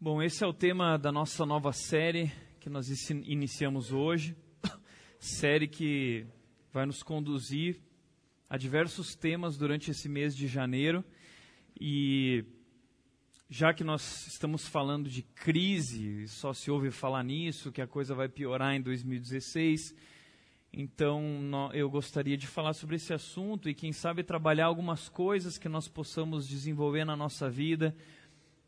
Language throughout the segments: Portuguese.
Bom, esse é o tema da nossa nova série que nós iniciamos hoje. série que vai nos conduzir a diversos temas durante esse mês de janeiro. E já que nós estamos falando de crise, só se ouve falar nisso, que a coisa vai piorar em 2016. Então, eu gostaria de falar sobre esse assunto e, quem sabe, trabalhar algumas coisas que nós possamos desenvolver na nossa vida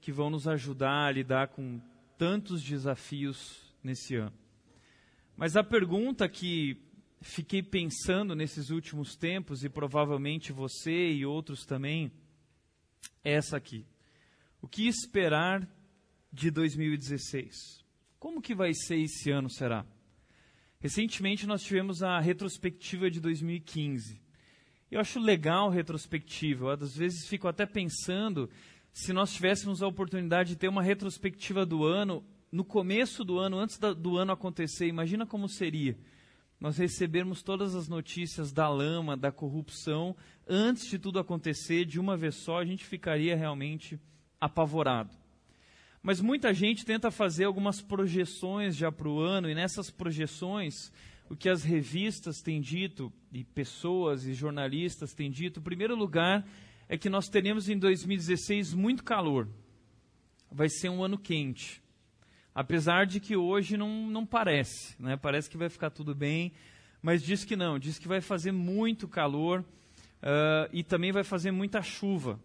que vão nos ajudar a lidar com tantos desafios nesse ano. Mas a pergunta que fiquei pensando nesses últimos tempos, e provavelmente você e outros também, é essa aqui. O que esperar de 2016? Como que vai ser esse ano, será? Recentemente nós tivemos a retrospectiva de 2015. Eu acho legal a retrospectiva. Às vezes fico até pensando se nós tivéssemos a oportunidade de ter uma retrospectiva do ano, no começo do ano, antes da, do ano acontecer, imagina como seria nós recebermos todas as notícias da lama, da corrupção, antes de tudo acontecer, de uma vez só, a gente ficaria realmente apavorado. Mas muita gente tenta fazer algumas projeções já para o ano, e nessas projeções, o que as revistas têm dito, e pessoas e jornalistas têm dito, em primeiro lugar, é que nós teremos em 2016 muito calor. Vai ser um ano quente. Apesar de que hoje não, não parece, né? parece que vai ficar tudo bem, mas diz que não, diz que vai fazer muito calor uh, e também vai fazer muita chuva.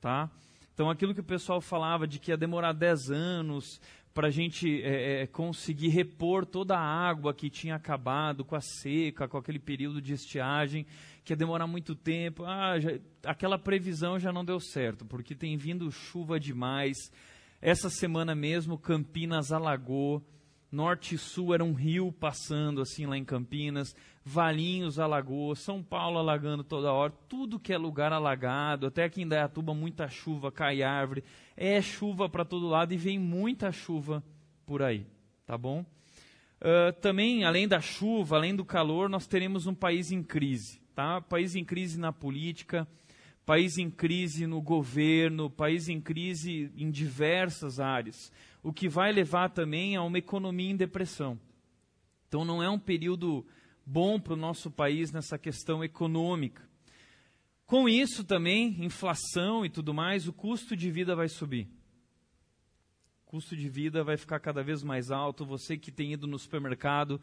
Tá? Então aquilo que o pessoal falava de que ia demorar 10 anos para a gente é, é, conseguir repor toda a água que tinha acabado com a seca, com aquele período de estiagem, que ia demorar muito tempo. Ah, já, aquela previsão já não deu certo, porque tem vindo chuva demais. Essa semana mesmo, Campinas alagou, norte e sul era um rio passando assim lá em Campinas, Valinhos alagou, São Paulo alagando toda hora, tudo que é lugar alagado, até aqui em Dayatuba muita chuva, cai árvore, é chuva para todo lado e vem muita chuva por aí, tá bom? Uh, também, além da chuva, além do calor, nós teremos um país em crise tá? País em crise na política, país em crise no governo, país em crise em diversas áreas, o que vai levar também a uma economia em depressão. Então não é um período bom para o nosso país nessa questão econômica. Com isso também, inflação e tudo mais, o custo de vida vai subir. O custo de vida vai ficar cada vez mais alto. Você que tem ido no supermercado,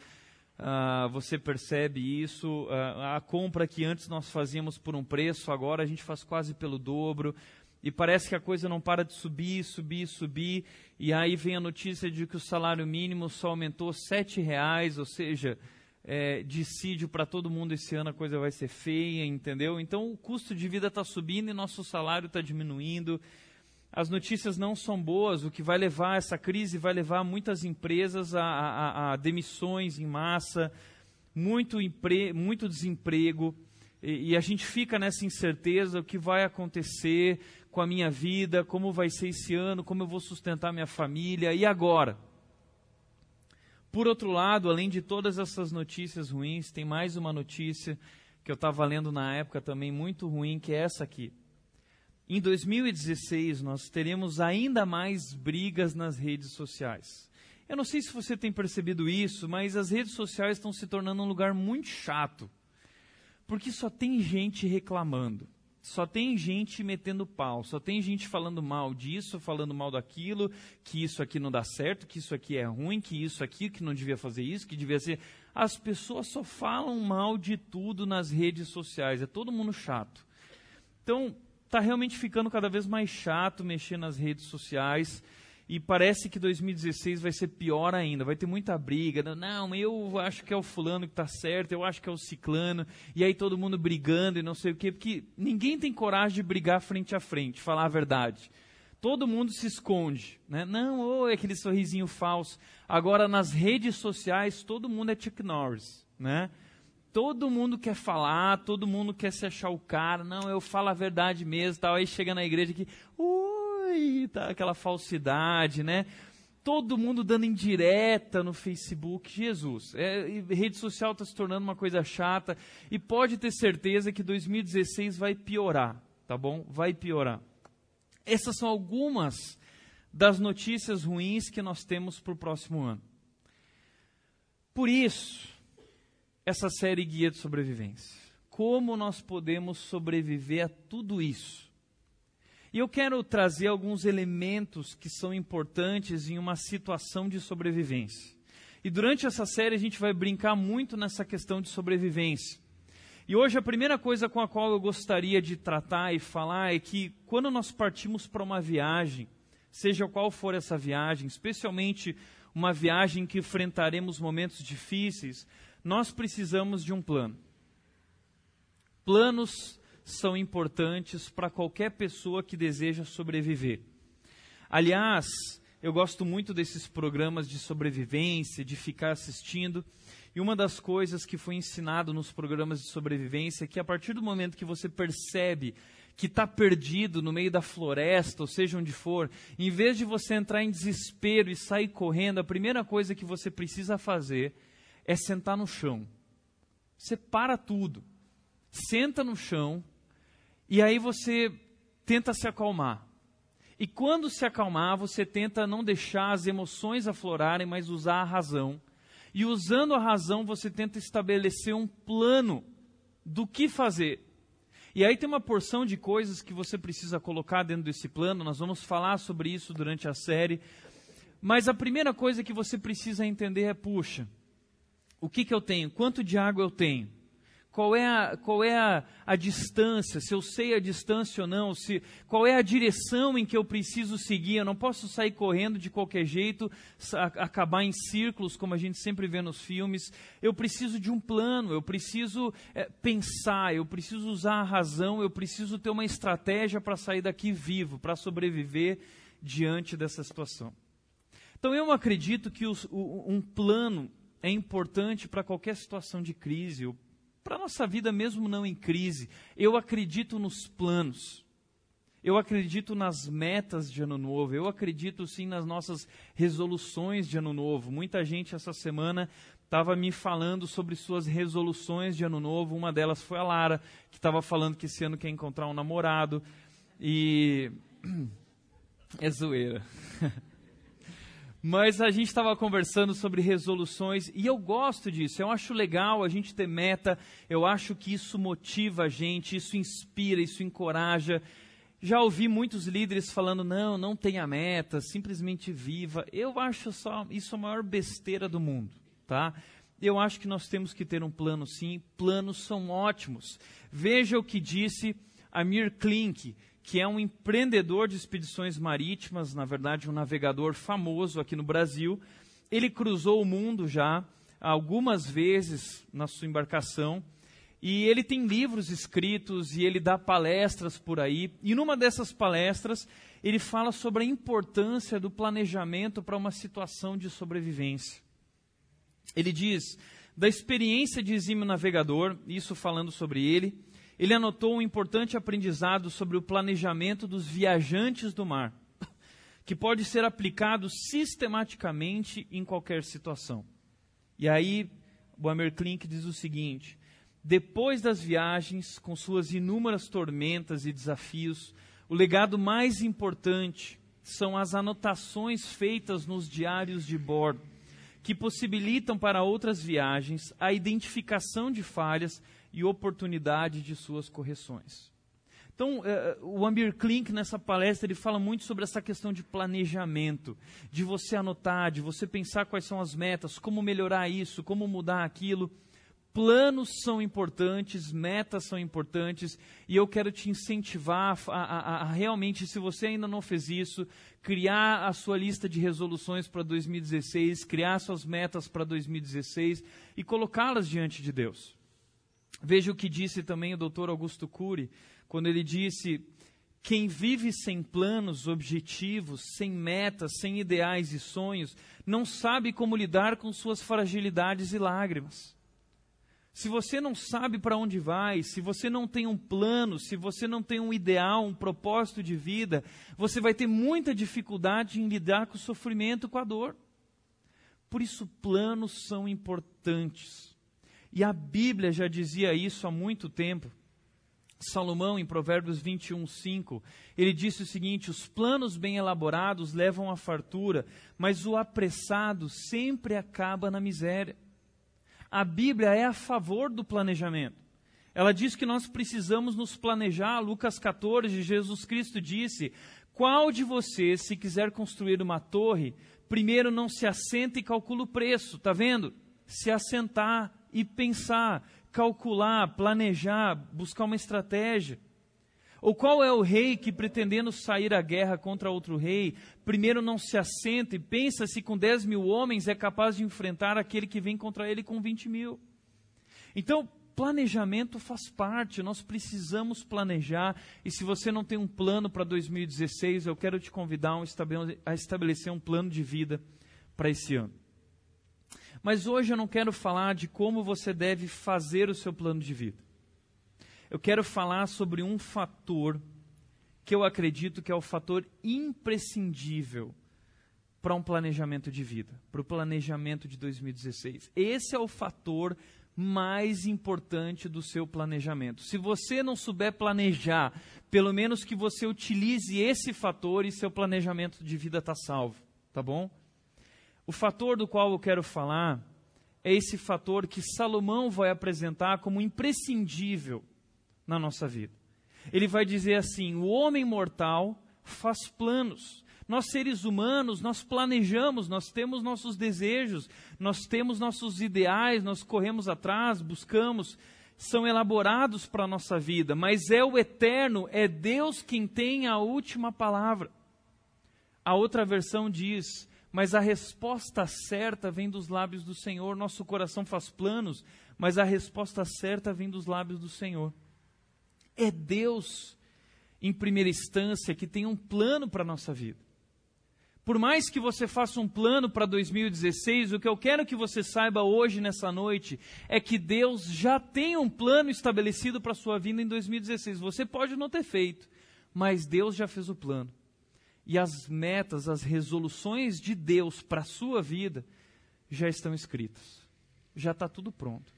Uh, você percebe isso. Uh, a compra que antes nós fazíamos por um preço, agora a gente faz quase pelo dobro. E parece que a coisa não para de subir, subir, subir. E aí vem a notícia de que o salário mínimo só aumentou R$ reais, ou seja, é, dissídio para todo mundo esse ano a coisa vai ser feia, entendeu? Então o custo de vida está subindo e nosso salário está diminuindo as notícias não são boas, o que vai levar essa crise vai levar muitas empresas a, a, a demissões em massa, muito, empre, muito desemprego, e, e, a gente fica nessa incerteza: o que vai acontecer com a minha vida, como vai ser esse ano, como eu vou sustentar minha família, e agora? Por outro lado, além de todas essas notícias ruins, tem mais uma notícia que eu estava lendo na época também muito ruim, que é essa aqui. Em 2016, nós teremos ainda mais brigas nas redes sociais. Eu não sei se você tem percebido isso, mas as redes sociais estão se tornando um lugar muito chato. Porque só tem gente reclamando. Só tem gente metendo pau, só tem gente falando mal disso, falando mal daquilo, que isso aqui não dá certo, que isso aqui é ruim, que isso aqui, que não devia fazer isso, que devia ser. As pessoas só falam mal de tudo nas redes sociais, é todo mundo chato. Então, está realmente ficando cada vez mais chato mexer nas redes sociais. E parece que 2016 vai ser pior ainda, vai ter muita briga. Não, eu acho que é o fulano que está certo, eu acho que é o ciclano. E aí todo mundo brigando e não sei o quê, porque ninguém tem coragem de brigar frente a frente, falar a verdade. Todo mundo se esconde, né? Não, ou é aquele sorrisinho falso. Agora nas redes sociais todo mundo é Chuck Norris, né? todo mundo quer falar, todo mundo quer se achar o cara, não, eu falo a verdade mesmo, tal. Aí chega na igreja que, ui, tá aquela falsidade, né? Todo mundo dando indireta no Facebook, Jesus. É, rede social está se tornando uma coisa chata e pode ter certeza que 2016 vai piorar, tá bom? Vai piorar. Essas são algumas das notícias ruins que nós temos para o próximo ano. Por isso, essa série Guia de Sobrevivência. Como nós podemos sobreviver a tudo isso? E eu quero trazer alguns elementos que são importantes em uma situação de sobrevivência. E durante essa série a gente vai brincar muito nessa questão de sobrevivência. E hoje a primeira coisa com a qual eu gostaria de tratar e falar é que quando nós partimos para uma viagem, seja qual for essa viagem, especialmente uma viagem que enfrentaremos momentos difíceis, nós precisamos de um plano. Planos são importantes para qualquer pessoa que deseja sobreviver. Aliás, eu gosto muito desses programas de sobrevivência, de ficar assistindo. E uma das coisas que foi ensinado nos programas de sobrevivência é que a partir do momento que você percebe que está perdido no meio da floresta, ou seja onde for, em vez de você entrar em desespero e sair correndo, a primeira coisa que você precisa fazer é sentar no chão. Você para tudo, senta no chão e aí você tenta se acalmar. E quando se acalmar, você tenta não deixar as emoções aflorarem, mas usar a razão e usando a razão, você tenta estabelecer um plano do que fazer. E aí tem uma porção de coisas que você precisa colocar dentro desse plano, nós vamos falar sobre isso durante a série. Mas a primeira coisa que você precisa entender é: puxa, o que, que eu tenho? Quanto de água eu tenho? Qual é, a, qual é a, a, distância, se eu sei a distância ou não, se, qual é a direção em que eu preciso seguir. Eu não posso sair correndo de qualquer jeito, a, acabar em círculos, como a gente sempre vê nos filmes. Eu preciso de um plano, eu preciso é, pensar, eu preciso usar a razão, eu preciso ter uma estratégia para sair daqui vivo, para sobreviver diante dessa situação. Então eu acredito que os, o, um plano é importante para qualquer situação de crise, para a nossa vida, mesmo não em crise, eu acredito nos planos. Eu acredito nas metas de ano novo, eu acredito sim nas nossas resoluções de ano novo. Muita gente essa semana estava me falando sobre suas resoluções de ano novo. Uma delas foi a Lara, que estava falando que esse ano quer encontrar um namorado. E. É zoeira. Mas a gente estava conversando sobre resoluções e eu gosto disso. Eu acho legal a gente ter meta. Eu acho que isso motiva a gente, isso inspira, isso encoraja. Já ouvi muitos líderes falando: não, não tenha meta, simplesmente viva. Eu acho só isso a maior besteira do mundo, tá? Eu acho que nós temos que ter um plano sim. Planos são ótimos. Veja o que disse Amir Klink que é um empreendedor de expedições marítimas, na verdade, um navegador famoso aqui no Brasil. Ele cruzou o mundo já algumas vezes na sua embarcação. E ele tem livros escritos e ele dá palestras por aí. E numa dessas palestras, ele fala sobre a importância do planejamento para uma situação de sobrevivência. Ele diz: da experiência de exímio navegador, isso falando sobre ele, ele anotou um importante aprendizado sobre o planejamento dos viajantes do mar, que pode ser aplicado sistematicamente em qualquer situação. E aí, o Amer Klink diz o seguinte: depois das viagens, com suas inúmeras tormentas e desafios, o legado mais importante são as anotações feitas nos diários de bordo, que possibilitam para outras viagens a identificação de falhas e oportunidade de suas correções. Então, uh, o Amir Klink, nessa palestra, ele fala muito sobre essa questão de planejamento, de você anotar, de você pensar quais são as metas, como melhorar isso, como mudar aquilo. Planos são importantes, metas são importantes, e eu quero te incentivar a, a, a, realmente, se você ainda não fez isso, criar a sua lista de resoluções para 2016, criar suas metas para 2016 e colocá-las diante de Deus. Veja o que disse também o doutor Augusto Cury, quando ele disse: quem vive sem planos, objetivos, sem metas, sem ideais e sonhos, não sabe como lidar com suas fragilidades e lágrimas. Se você não sabe para onde vai, se você não tem um plano, se você não tem um ideal, um propósito de vida, você vai ter muita dificuldade em lidar com o sofrimento, com a dor. Por isso, planos são importantes. E a Bíblia já dizia isso há muito tempo. Salomão, em Provérbios 21, 5, ele disse o seguinte: Os planos bem elaborados levam à fartura, mas o apressado sempre acaba na miséria. A Bíblia é a favor do planejamento. Ela diz que nós precisamos nos planejar. Lucas 14, Jesus Cristo disse: Qual de vocês, se quiser construir uma torre, primeiro não se assenta e calcula o preço? Está vendo? Se assentar e pensar, calcular, planejar, buscar uma estratégia. Ou qual é o rei que, pretendendo sair à guerra contra outro rei, primeiro não se assenta e pensa se com 10 mil homens é capaz de enfrentar aquele que vem contra ele com 20 mil? Então, planejamento faz parte, nós precisamos planejar. E se você não tem um plano para 2016, eu quero te convidar a estabelecer um plano de vida para esse ano. Mas hoje eu não quero falar de como você deve fazer o seu plano de vida. Eu quero falar sobre um fator que eu acredito que é o fator imprescindível para um planejamento de vida, para o planejamento de 2016. Esse é o fator mais importante do seu planejamento. Se você não souber planejar, pelo menos que você utilize esse fator e seu planejamento de vida está salvo, tá bom? O fator do qual eu quero falar é esse fator que Salomão vai apresentar como imprescindível na nossa vida. Ele vai dizer assim: o homem mortal faz planos nós, seres humanos, nós planejamos, nós temos nossos desejos, nós temos nossos ideais, nós corremos atrás, buscamos, são elaborados para a nossa vida, mas é o eterno, é Deus quem tem a última palavra. A outra versão diz: mas a resposta certa vem dos lábios do Senhor. Nosso coração faz planos, mas a resposta certa vem dos lábios do Senhor. É Deus, em primeira instância, que tem um plano para a nossa vida. Por mais que você faça um plano para 2016, o que eu quero que você saiba hoje, nessa noite, é que Deus já tem um plano estabelecido para a sua vida em 2016. Você pode não ter feito, mas Deus já fez o plano. E as metas, as resoluções de Deus para a sua vida já estão escritas. Já está tudo pronto.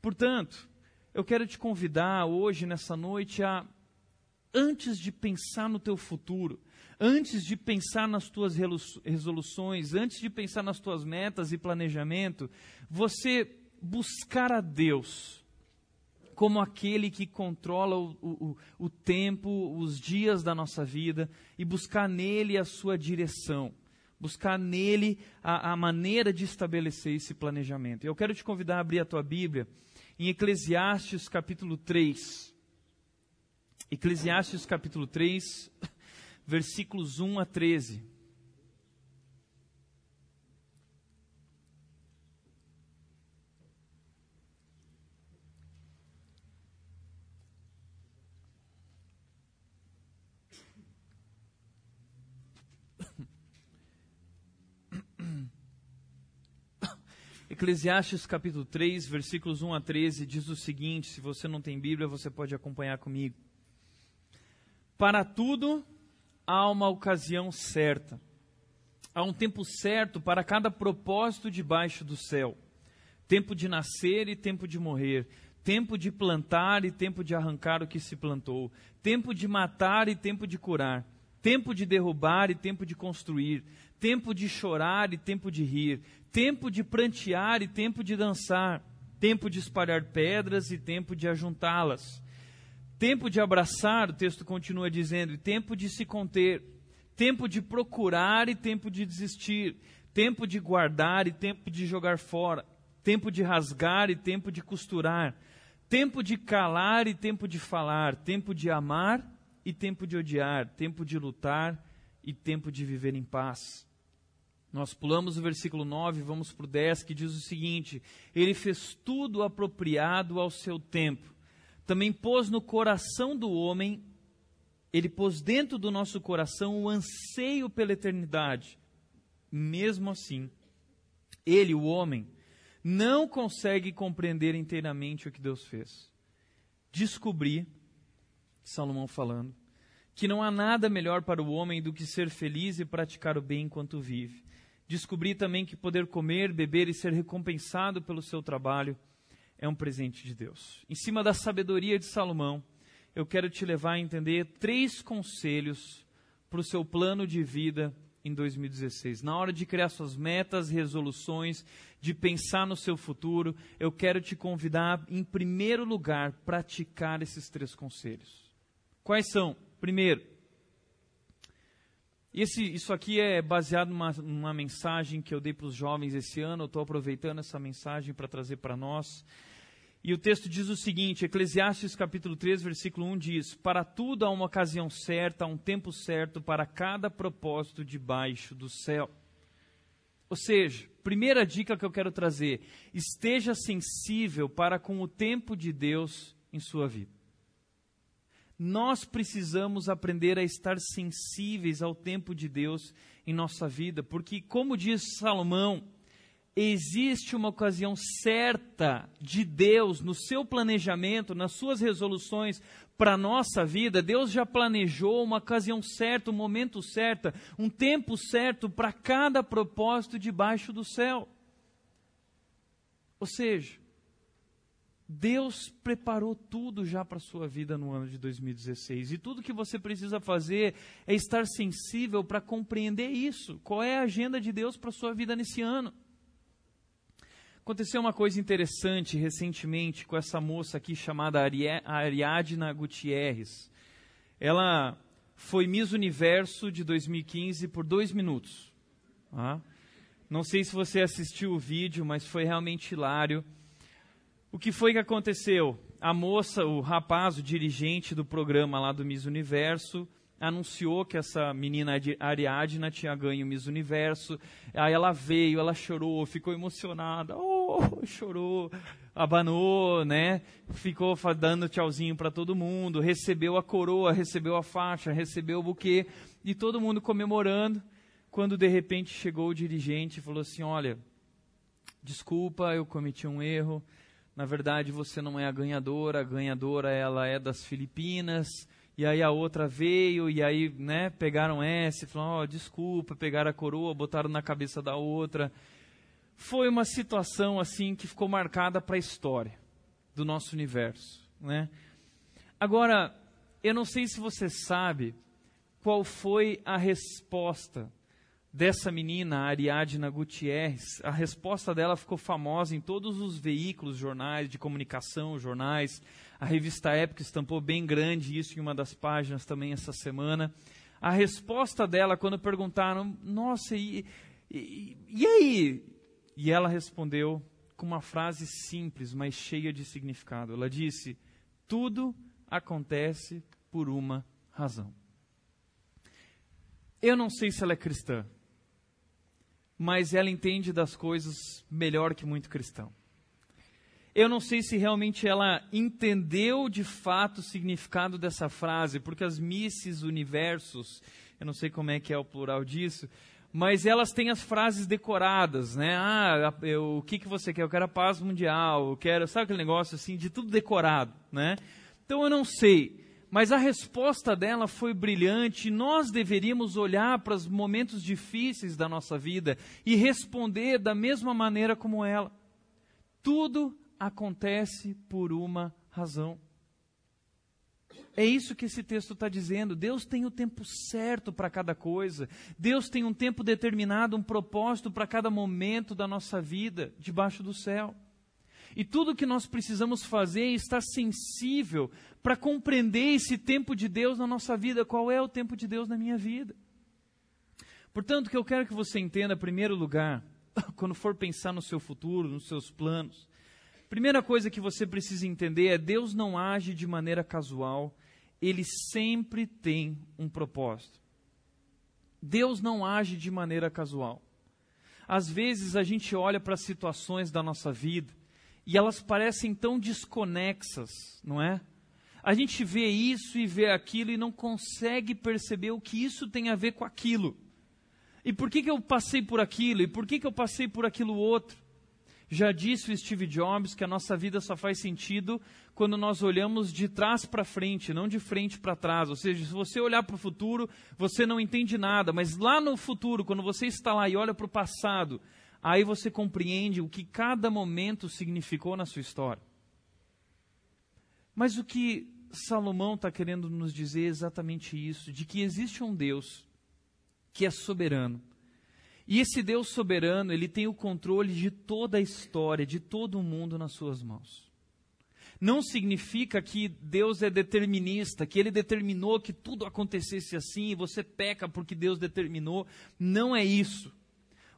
Portanto, eu quero te convidar hoje, nessa noite, a, antes de pensar no teu futuro, antes de pensar nas tuas resoluções, antes de pensar nas tuas metas e planejamento, você buscar a Deus como aquele que controla o, o, o tempo, os dias da nossa vida e buscar nele a sua direção buscar nele a, a, maneira de estabelecer esse planejamento. Eu quero te convidar a abrir a tua Bíblia em Eclesiastes capítulo 3. Eclesiastes capítulo 3, versículos 1 a 13. Eclesiastes capítulo 3, versículos 1 a 13 diz o seguinte: se você não tem Bíblia, você pode acompanhar comigo. Para tudo há uma ocasião certa. Há um tempo certo para cada propósito debaixo do céu. Tempo de nascer e tempo de morrer. Tempo de plantar e tempo de arrancar o que se plantou. Tempo de matar e tempo de curar. Tempo de derrubar e tempo de construir. Tempo de chorar e tempo de rir. Tempo de prantear e tempo de dançar. Tempo de espalhar pedras e tempo de ajuntá-las Tempo de abraçar, o texto continua dizendo, e tempo de se conter, tempo de procurar e tempo de desistir, tempo de guardar e tempo de jogar fora, tempo de rasgar e tempo de costurar, tempo de calar e tempo de falar, tempo de amar e tempo de odiar, tempo de lutar e tempo de viver em paz. Nós pulamos o versículo 9, vamos para o 10, que diz o seguinte: Ele fez tudo apropriado ao seu tempo também pôs no coração do homem, ele pôs dentro do nosso coração o anseio pela eternidade. Mesmo assim, ele, o homem, não consegue compreender inteiramente o que Deus fez. Descobri, Salomão falando, que não há nada melhor para o homem do que ser feliz e praticar o bem enquanto vive. Descobri também que poder comer, beber e ser recompensado pelo seu trabalho é um presente de Deus. Em cima da sabedoria de Salomão, eu quero te levar a entender três conselhos para o seu plano de vida em 2016. Na hora de criar suas metas, resoluções, de pensar no seu futuro, eu quero te convidar, em primeiro lugar, praticar esses três conselhos. Quais são? Primeiro, esse, isso aqui é baseado numa, numa mensagem que eu dei para os jovens esse ano. Eu estou aproveitando essa mensagem para trazer para nós. E o texto diz o seguinte: Eclesiastes capítulo 3, versículo 1 diz: Para tudo há uma ocasião certa, há um tempo certo para cada propósito debaixo do céu. Ou seja, primeira dica que eu quero trazer: esteja sensível para com o tempo de Deus em sua vida. Nós precisamos aprender a estar sensíveis ao tempo de Deus em nossa vida, porque, como diz Salomão, existe uma ocasião certa de Deus no seu planejamento, nas suas resoluções para a nossa vida. Deus já planejou uma ocasião certa, um momento certo, um tempo certo para cada propósito debaixo do céu. Ou seja, Deus preparou tudo já para a sua vida no ano de 2016. E tudo que você precisa fazer é estar sensível para compreender isso. Qual é a agenda de Deus para a sua vida nesse ano? Aconteceu uma coisa interessante recentemente com essa moça aqui chamada Ariadna Gutierrez. Ela foi Miss Universo de 2015 por dois minutos. Ah? Não sei se você assistiu o vídeo, mas foi realmente hilário. O que foi que aconteceu? A moça, o rapaz, o dirigente do programa lá do Miss Universo, anunciou que essa menina Ariadna tinha ganho o Miss Universo. Aí ela veio, ela chorou, ficou emocionada, oh, chorou, abanou, né? Ficou dando tchauzinho para todo mundo, recebeu a coroa, recebeu a faixa, recebeu o buquê e todo mundo comemorando. Quando de repente chegou o dirigente e falou assim: "Olha, desculpa, eu cometi um erro na verdade você não é a ganhadora, a ganhadora ela é das Filipinas, e aí a outra veio, e aí, né, pegaram essa, falaram, ó, oh, desculpa, pegaram a coroa, botaram na cabeça da outra. Foi uma situação, assim, que ficou marcada para a história do nosso universo, né? Agora, eu não sei se você sabe qual foi a resposta dessa menina, Ariadna Gutierrez, a resposta dela ficou famosa em todos os veículos, jornais de comunicação, jornais. A revista Época estampou bem grande isso em uma das páginas também essa semana. A resposta dela, quando perguntaram, nossa, e, e, e aí? E ela respondeu com uma frase simples, mas cheia de significado. Ela disse: Tudo acontece por uma razão. Eu não sei se ela é cristã, mas ela entende das coisas melhor que muito cristão. Eu não sei se realmente ela entendeu de fato o significado dessa frase, porque as misses universos, eu não sei como é que é o plural disso, mas elas têm as frases decoradas, né? Ah, eu, o que, que você quer? Eu quero a paz mundial, eu quero, sabe aquele negócio assim, de tudo decorado, né? Então eu não sei. Mas a resposta dela foi brilhante. Nós deveríamos olhar para os momentos difíceis da nossa vida e responder da mesma maneira como ela. Tudo acontece por uma razão. É isso que esse texto está dizendo. Deus tem o tempo certo para cada coisa. Deus tem um tempo determinado, um propósito para cada momento da nossa vida debaixo do céu. E tudo que nós precisamos fazer é estar sensível para compreender esse tempo de Deus na nossa vida. Qual é o tempo de Deus na minha vida? Portanto, o que eu quero que você entenda, em primeiro lugar, quando for pensar no seu futuro, nos seus planos, primeira coisa que você precisa entender é: Deus não age de maneira casual, ele sempre tem um propósito. Deus não age de maneira casual. Às vezes a gente olha para situações da nossa vida e elas parecem tão desconexas, não é? A gente vê isso e vê aquilo e não consegue perceber o que isso tem a ver com aquilo. E por que, que eu passei por aquilo? E por que, que eu passei por aquilo outro? Já disse o Steve Jobs que a nossa vida só faz sentido quando nós olhamos de trás para frente, não de frente para trás. Ou seja, se você olhar para o futuro, você não entende nada, mas lá no futuro, quando você está lá e olha para o passado, aí você compreende o que cada momento significou na sua história. Mas o que Salomão está querendo nos dizer é exatamente isso: de que existe um Deus que é soberano. E esse Deus soberano, ele tem o controle de toda a história, de todo o mundo nas suas mãos. Não significa que Deus é determinista, que ele determinou que tudo acontecesse assim e você peca porque Deus determinou. Não é isso.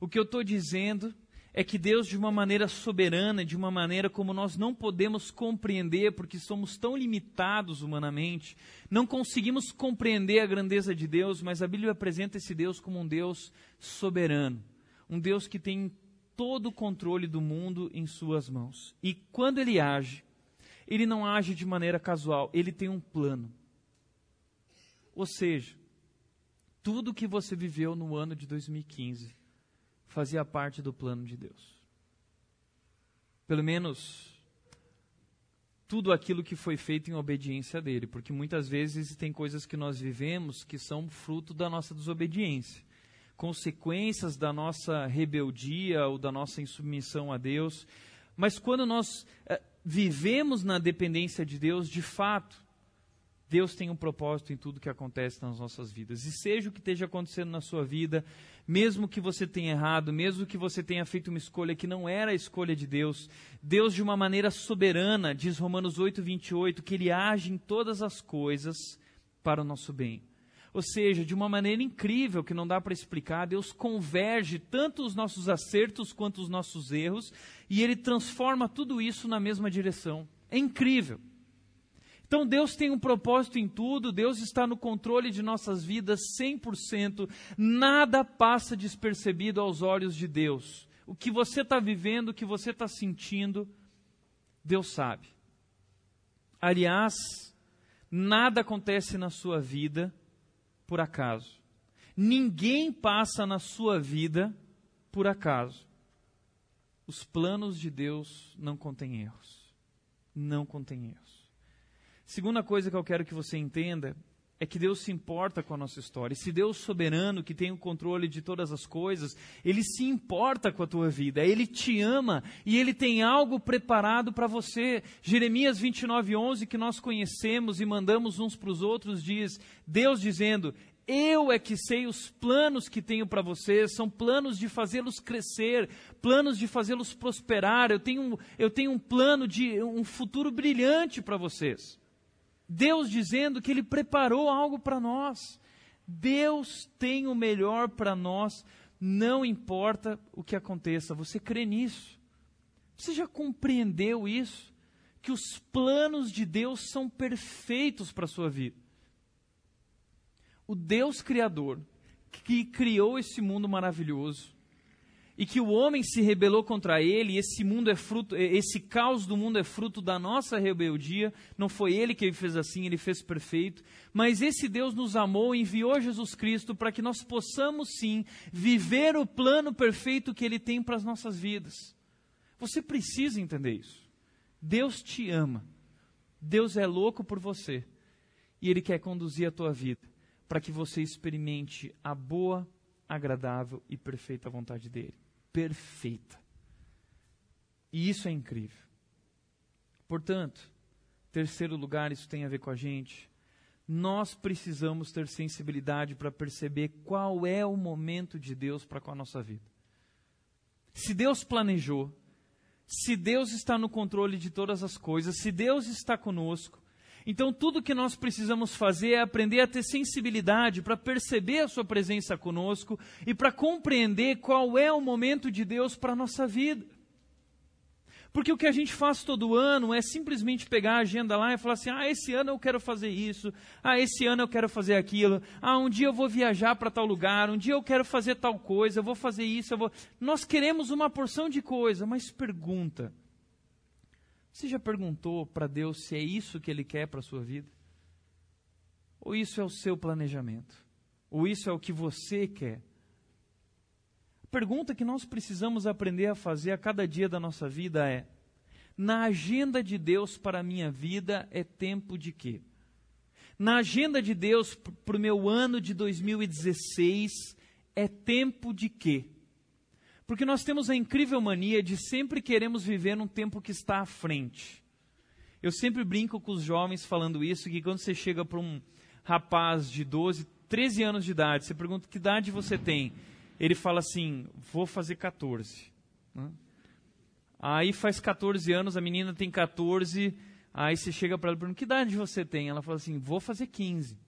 O que eu estou dizendo é que Deus, de uma maneira soberana, de uma maneira como nós não podemos compreender, porque somos tão limitados humanamente, não conseguimos compreender a grandeza de Deus, mas a Bíblia apresenta esse Deus como um Deus soberano, um Deus que tem todo o controle do mundo em suas mãos. E quando ele age, ele não age de maneira casual, ele tem um plano. Ou seja, tudo que você viveu no ano de 2015 fazia parte do plano de Deus. Pelo menos tudo aquilo que foi feito em obediência dele, porque muitas vezes tem coisas que nós vivemos que são fruto da nossa desobediência, consequências da nossa rebeldia ou da nossa insubmissão a Deus. Mas quando nós eh, vivemos na dependência de Deus, de fato, Deus tem um propósito em tudo que acontece nas nossas vidas. E seja o que esteja acontecendo na sua vida, mesmo que você tenha errado, mesmo que você tenha feito uma escolha que não era a escolha de Deus, Deus, de uma maneira soberana, diz Romanos 8, 28, que Ele age em todas as coisas para o nosso bem. Ou seja, de uma maneira incrível que não dá para explicar, Deus converge tanto os nossos acertos quanto os nossos erros e Ele transforma tudo isso na mesma direção. É incrível. Então Deus tem um propósito em tudo, Deus está no controle de nossas vidas 100%, nada passa despercebido aos olhos de Deus. O que você está vivendo, o que você está sentindo, Deus sabe. Aliás, nada acontece na sua vida por acaso. Ninguém passa na sua vida por acaso. Os planos de Deus não contêm erros. Não contêm erros. Segunda coisa que eu quero que você entenda é que Deus se importa com a nossa história. E se Deus soberano, que tem o controle de todas as coisas, Ele se importa com a tua vida, Ele te ama e Ele tem algo preparado para você. Jeremias 29, 11, que nós conhecemos e mandamos uns para os outros, diz: Deus dizendo, eu é que sei os planos que tenho para vocês, são planos de fazê-los crescer, planos de fazê-los prosperar. Eu tenho, eu tenho um plano de um futuro brilhante para vocês. Deus dizendo que Ele preparou algo para nós. Deus tem o melhor para nós, não importa o que aconteça. Você crê nisso? Você já compreendeu isso? Que os planos de Deus são perfeitos para a sua vida. O Deus Criador, que criou esse mundo maravilhoso, e que o homem se rebelou contra ele, e esse mundo é fruto, esse caos do mundo é fruto da nossa rebeldia, não foi ele que fez assim, ele fez perfeito, mas esse Deus nos amou e enviou Jesus Cristo para que nós possamos sim viver o plano perfeito que ele tem para as nossas vidas. Você precisa entender isso. Deus te ama. Deus é louco por você. E ele quer conduzir a tua vida para que você experimente a boa, agradável e perfeita vontade dele perfeita. E isso é incrível. Portanto, terceiro lugar, isso tem a ver com a gente. Nós precisamos ter sensibilidade para perceber qual é o momento de Deus para com a nossa vida. Se Deus planejou, se Deus está no controle de todas as coisas, se Deus está conosco, então, tudo que nós precisamos fazer é aprender a ter sensibilidade para perceber a Sua presença conosco e para compreender qual é o momento de Deus para a nossa vida. Porque o que a gente faz todo ano é simplesmente pegar a agenda lá e falar assim: ah, esse ano eu quero fazer isso, ah, esse ano eu quero fazer aquilo, ah, um dia eu vou viajar para tal lugar, um dia eu quero fazer tal coisa, eu vou fazer isso, eu vou. Nós queremos uma porção de coisa, mas pergunta você já perguntou para Deus se é isso que Ele quer para a sua vida? Ou isso é o seu planejamento? Ou isso é o que você quer? A pergunta que nós precisamos aprender a fazer a cada dia da nossa vida é: na agenda de Deus para a minha vida é tempo de quê? Na agenda de Deus para o meu ano de 2016 é tempo de quê? Porque nós temos a incrível mania de sempre queremos viver num tempo que está à frente. Eu sempre brinco com os jovens falando isso, que quando você chega para um rapaz de 12, 13 anos de idade, você pergunta que idade você tem? Ele fala assim, vou fazer 14. Né? Aí faz 14 anos, a menina tem 14, aí você chega para ela e pergunta, que idade você tem? Ela fala assim, vou fazer 15.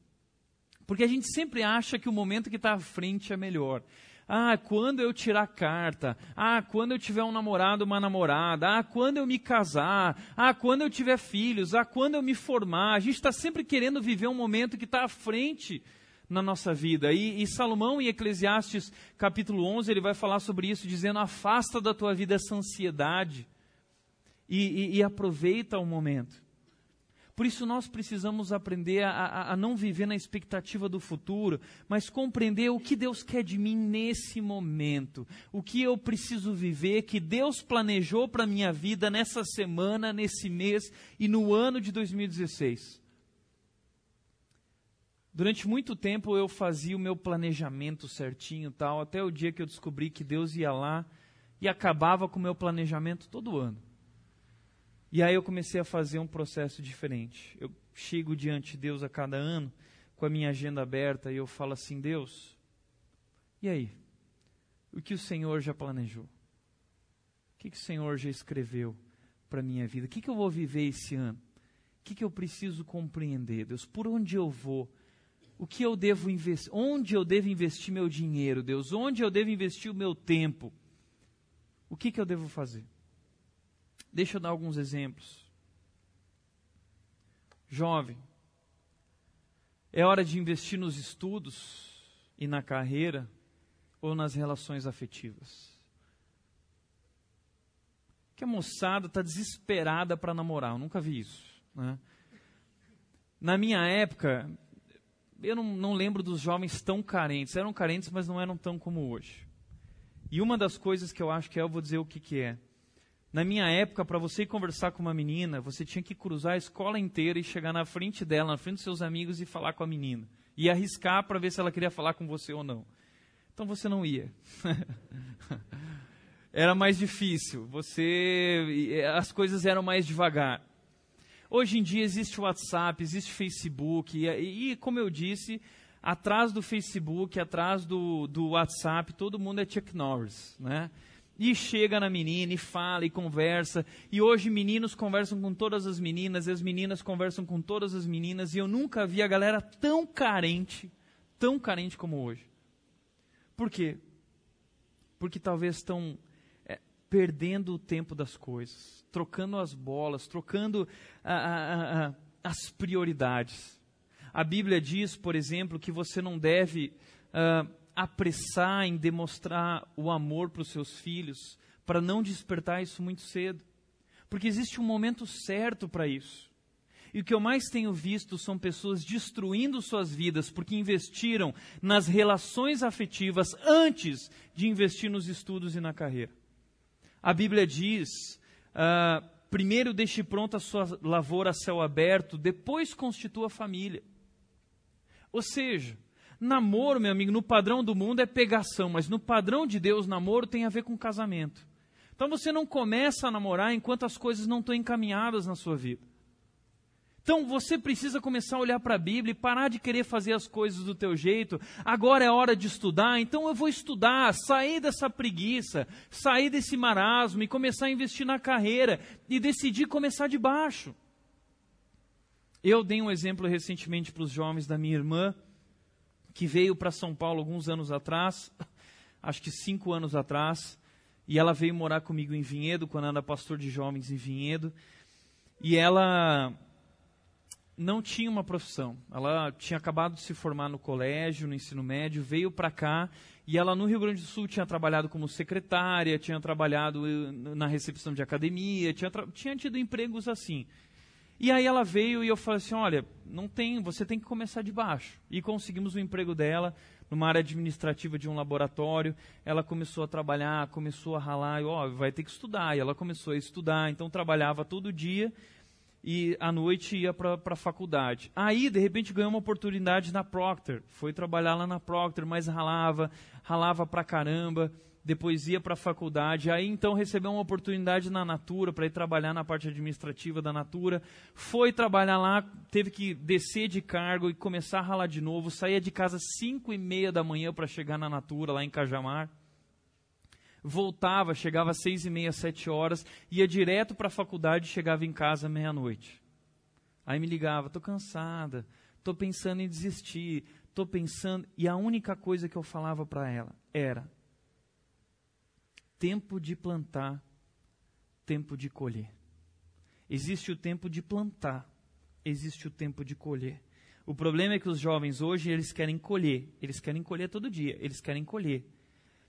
Porque a gente sempre acha que o momento que está à frente é melhor. Ah, quando eu tirar carta. Ah, quando eu tiver um namorado, uma namorada. Ah, quando eu me casar. Ah, quando eu tiver filhos. Ah, quando eu me formar. A gente está sempre querendo viver um momento que está à frente na nossa vida. E, e, Salomão, em Eclesiastes capítulo 11, ele vai falar sobre isso, dizendo: afasta da tua vida essa ansiedade e, e, e aproveita o momento. Por isso nós precisamos aprender a, a, a, não viver na expectativa do futuro, mas compreender o que Deus quer de mim nesse momento, o que eu preciso viver, que Deus planejou para a minha vida nessa semana, nesse mês e no ano de 2016. Durante muito tempo eu fazia o meu planejamento certinho, tal, até o dia que eu descobri que Deus ia lá e acabava com o meu planejamento todo ano. E aí eu comecei a fazer um processo diferente. Eu chego diante de Deus a cada ano com a minha agenda aberta e eu falo assim: Deus, e aí? O que o Senhor já planejou? O que, que o Senhor já escreveu para a minha vida? O que, que eu vou viver esse ano? O que, que eu preciso compreender, Deus? Por onde eu vou? o que eu devo investir, onde eu devo investir meu dinheiro, Deus, onde eu devo investir o meu tempo, o que, que eu devo fazer? Deixa eu dar alguns exemplos. Jovem, é hora de investir nos estudos e na carreira ou nas relações afetivas? Que a moçada está desesperada para namorar, eu nunca vi isso. Né? Na minha época, eu não, não lembro dos jovens tão carentes. Eram carentes, mas não eram tão como hoje. E uma das coisas que eu acho que é, eu vou dizer o que, que é. Na minha época, para você conversar com uma menina, você tinha que cruzar a escola inteira e chegar na frente dela, na frente dos seus amigos e falar com a menina. E arriscar para ver se ela queria falar com você ou não. Então você não ia. Era mais difícil. Você, as coisas eram mais devagar. Hoje em dia existe WhatsApp, existe Facebook, e, e, como eu disse, atrás do Facebook, atrás do, do WhatsApp, todo mundo é Chuck Norris, né? E chega na menina e fala e conversa. E hoje meninos conversam com todas as meninas, e as meninas conversam com todas as meninas. E eu nunca vi a galera tão carente, tão carente como hoje. Por quê? Porque talvez estão é, perdendo o tempo das coisas trocando as bolas, trocando as prioridades. A Bíblia diz, por exemplo, que você não deve uh, apressar em demonstrar o amor para os seus filhos, para não despertar isso muito cedo. Porque existe um momento certo para isso. E o que eu mais tenho visto são pessoas destruindo suas vidas porque investiram nas relações afetivas antes de investir nos estudos e na carreira. A Bíblia diz Uh, primeiro deixe pronta a sua lavoura a céu aberto, depois constitua a família. Ou seja, namoro, meu amigo, no padrão do mundo é pegação, mas no padrão de Deus, namoro tem a ver com casamento. Então você não começa a namorar enquanto as coisas não estão encaminhadas na sua vida. Então você precisa começar a olhar para a Bíblia e parar de querer fazer as coisas do teu jeito. Agora é hora de estudar, então eu vou estudar, sair dessa preguiça, sair desse marasmo e começar a investir na carreira e decidir começar de baixo. Eu dei um exemplo recentemente para os jovens da minha irmã, que veio para São Paulo alguns anos atrás, acho que cinco anos atrás, e ela veio morar comigo em Vinhedo, quando era pastor de jovens em Vinhedo. E ela não tinha uma profissão. Ela tinha acabado de se formar no colégio, no ensino médio, veio para cá e ela no Rio Grande do Sul tinha trabalhado como secretária, tinha trabalhado eh, na recepção de academia, tinha, tinha tido empregos assim. E aí ela veio e eu falei assim, olha, não tem, você tem que começar de baixo. E conseguimos o emprego dela numa área administrativa de um laboratório. Ela começou a trabalhar, começou a ralar, e ó, vai ter que estudar. E ela começou a estudar, então trabalhava todo dia e à noite ia para a faculdade. Aí, de repente, ganhou uma oportunidade na Procter. Foi trabalhar lá na Procter, mas ralava, ralava pra caramba depois ia para a faculdade, aí então recebeu uma oportunidade na Natura para ir trabalhar na parte administrativa da Natura, foi trabalhar lá, teve que descer de cargo e começar a ralar de novo, saía de casa 5 e meia da manhã para chegar na Natura, lá em Cajamar, voltava, chegava às seis e meia, sete horas, ia direto para a faculdade e chegava em casa meia-noite. Aí me ligava, estou cansada, estou pensando em desistir, estou pensando, e a única coisa que eu falava para ela era, tempo de plantar, tempo de colher. Existe o tempo de plantar, existe o tempo de colher. O problema é que os jovens hoje, eles querem colher, eles querem colher todo dia, eles querem colher.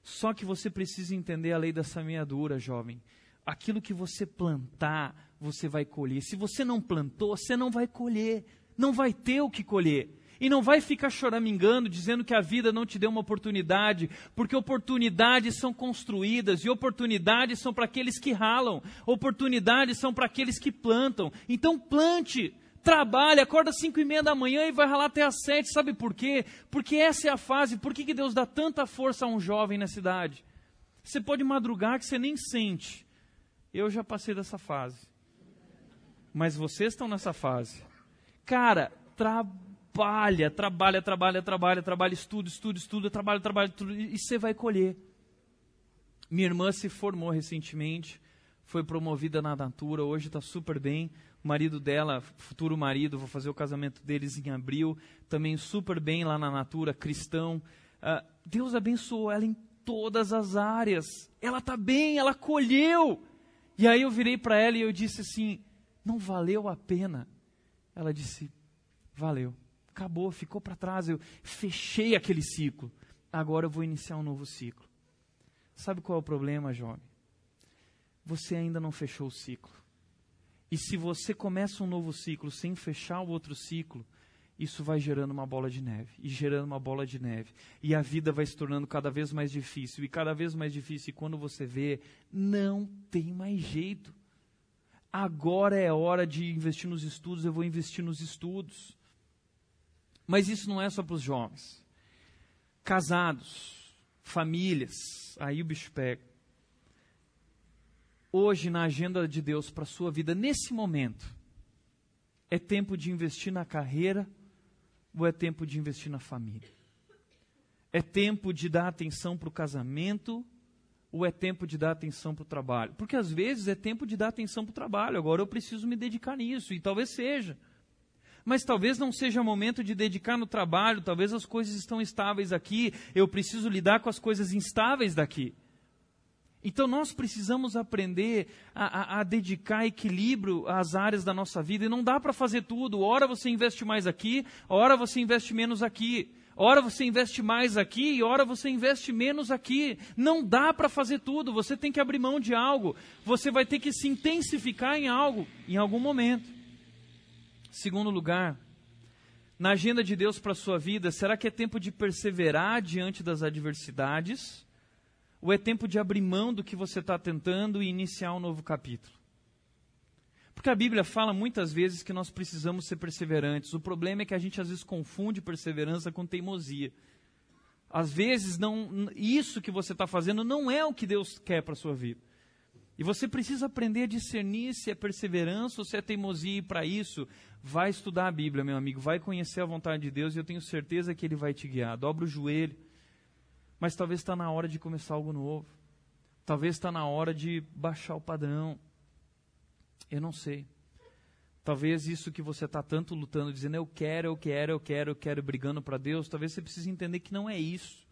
Só que você precisa entender a lei da semeadura, jovem. Aquilo que você plantar, você vai colher. Se você não plantou, você não vai colher. Não vai ter o que colher. E não vai ficar choramingando, dizendo que a vida não te deu uma oportunidade, porque oportunidades são construídas e oportunidades são para aqueles que ralam, oportunidades são para aqueles que plantam. Então plante, trabalhe, acorda às cinco e meia da manhã e vai ralar até às sete. Sabe por quê? Porque essa é a fase. Por que, que Deus dá tanta força a um jovem na cidade? Você pode madrugar que você nem sente. Eu já passei dessa fase. Mas vocês estão nessa fase. Cara, trabalhe trabalha, trabalha, trabalha, trabalha, trabalha, estuda, estuda, estuda, trabalha, trabalha, e você vai colher. Minha irmã se formou recentemente, foi promovida na Natura, hoje está super bem. O marido dela, futuro marido, vou fazer o casamento deles em abril, também super bem lá na Natura, cristão. Uh, Deus abençoou ela em todas as áreas. Ela está bem, ela colheu. E aí eu virei para ela e eu disse assim: não valeu a pena. Ela disse: valeu acabou, ficou para trás, eu fechei aquele ciclo. Agora eu vou iniciar um novo ciclo. Sabe qual é o problema, jovem? Você ainda não fechou o ciclo. E se você começa um novo ciclo sem fechar o outro ciclo, isso vai gerando uma bola de neve, e gerando uma bola de neve. E a vida vai se tornando cada vez mais difícil, e cada vez mais difícil. E quando você vê, não tem mais jeito. Agora é hora de investir nos estudos, eu vou investir nos estudos. Mas isso não é só para os jovens. Casados, famílias, aí o bicho pega. Hoje, na agenda de Deus para a sua vida, nesse momento, é tempo de investir na carreira ou é tempo de investir na família? É tempo de dar atenção para o casamento ou é tempo de dar atenção para o trabalho? Porque às vezes é tempo de dar atenção para o trabalho, agora eu preciso me dedicar nisso, e talvez seja mas talvez não seja momento de dedicar no trabalho, talvez as coisas estão estáveis aqui, eu preciso lidar com as coisas instáveis daqui. Então nós precisamos aprender a, a, a, dedicar equilíbrio às áreas da nossa vida e não dá para fazer tudo. Ora você investe mais aqui, ora você investe menos aqui. Ora você investe mais aqui e ora você investe menos aqui. Não dá para fazer tudo. Você tem que abrir mão de algo. Você vai ter que se intensificar em algo em algum momento. Segundo lugar, na agenda de Deus para a sua vida, será que é tempo de perseverar diante das adversidades? Ou é tempo de abrir mão do que você está tentando e iniciar um novo capítulo? Porque a Bíblia fala muitas vezes que nós precisamos ser perseverantes. O problema é que a gente às vezes confunde perseverança com teimosia. Às vezes não, isso que você está fazendo não é o que Deus quer para a sua vida. E você precisa aprender a discernir se é perseverança ou se é teimosia, e para isso, vai estudar a Bíblia, meu amigo, vai conhecer a vontade de Deus e eu tenho certeza que Ele vai te guiar. Dobra o joelho. Mas talvez está na hora de começar algo novo. Talvez está na hora de baixar o padrão. Eu não sei. Talvez isso que você está tanto lutando, dizendo eu quero, eu quero, eu quero, eu quero, brigando para Deus, talvez você precise entender que não é isso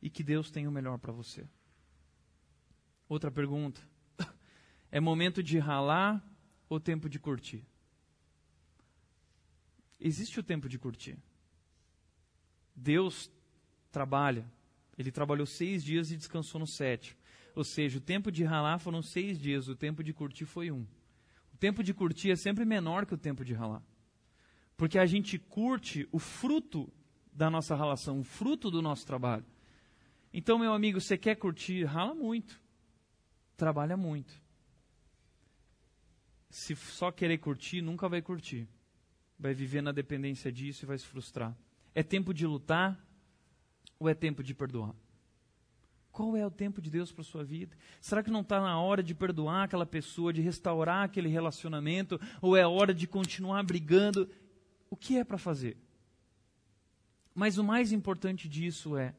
e que Deus tem o melhor para você. Outra pergunta. É momento de ralar ou tempo de curtir? Existe o tempo de curtir. Deus trabalha. Ele trabalhou seis dias e descansou no sétimo. Ou seja, o tempo de ralar foram seis dias, o tempo de curtir foi um. O tempo de curtir é sempre menor que o tempo de ralar. Porque a gente curte o fruto da nossa relação, o fruto do nosso trabalho. Então, meu amigo, você quer curtir, rala muito. Trabalha muito. Se só querer curtir, nunca vai curtir. Vai viver na dependência disso e vai se frustrar. É tempo de lutar ou é tempo de perdoar? Qual é o tempo de Deus para sua vida? Será que não está na hora de perdoar aquela pessoa, de restaurar aquele relacionamento, ou é hora de continuar brigando? O que é para fazer? Mas o mais importante disso é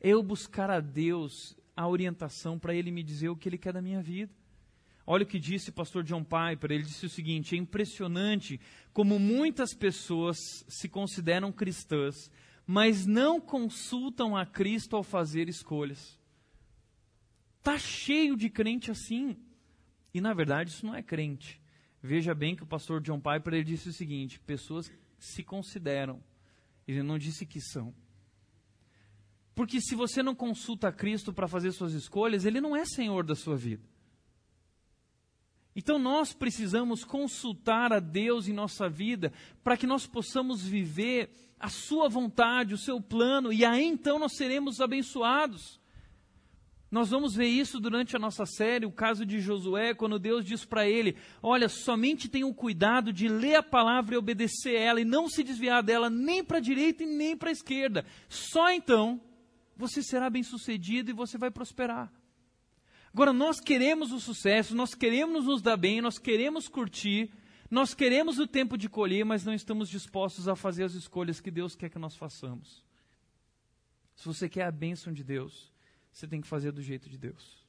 eu buscar a Deus a orientação para Ele me dizer o que Ele quer da minha vida. Olha o que disse o pastor John Piper, ele disse o seguinte: é impressionante como muitas pessoas se consideram cristãs, mas não consultam a Cristo ao fazer escolhas. Tá cheio de crente assim. E na verdade isso não é crente. Veja bem que o pastor John Piper ele disse o seguinte: pessoas se consideram. Ele não disse que são. Porque se você não consulta a Cristo para fazer suas escolhas, ele não é senhor da sua vida. Então nós precisamos consultar a Deus em nossa vida para que nós possamos viver a sua vontade, o seu plano, e aí então nós seremos abençoados. Nós vamos ver isso durante a nossa série, o caso de Josué, quando Deus diz para ele: Olha, somente tenha o cuidado de ler a palavra e obedecer ela, e não se desviar dela nem para a direita e nem para a esquerda. Só então você será bem sucedido e você vai prosperar. Agora, nós queremos o sucesso, nós queremos nos dar bem, nós queremos curtir, nós queremos o tempo de colher, mas não estamos dispostos a fazer as escolhas que Deus quer que nós façamos. Se você quer a bênção de Deus, você tem que fazer do jeito de Deus.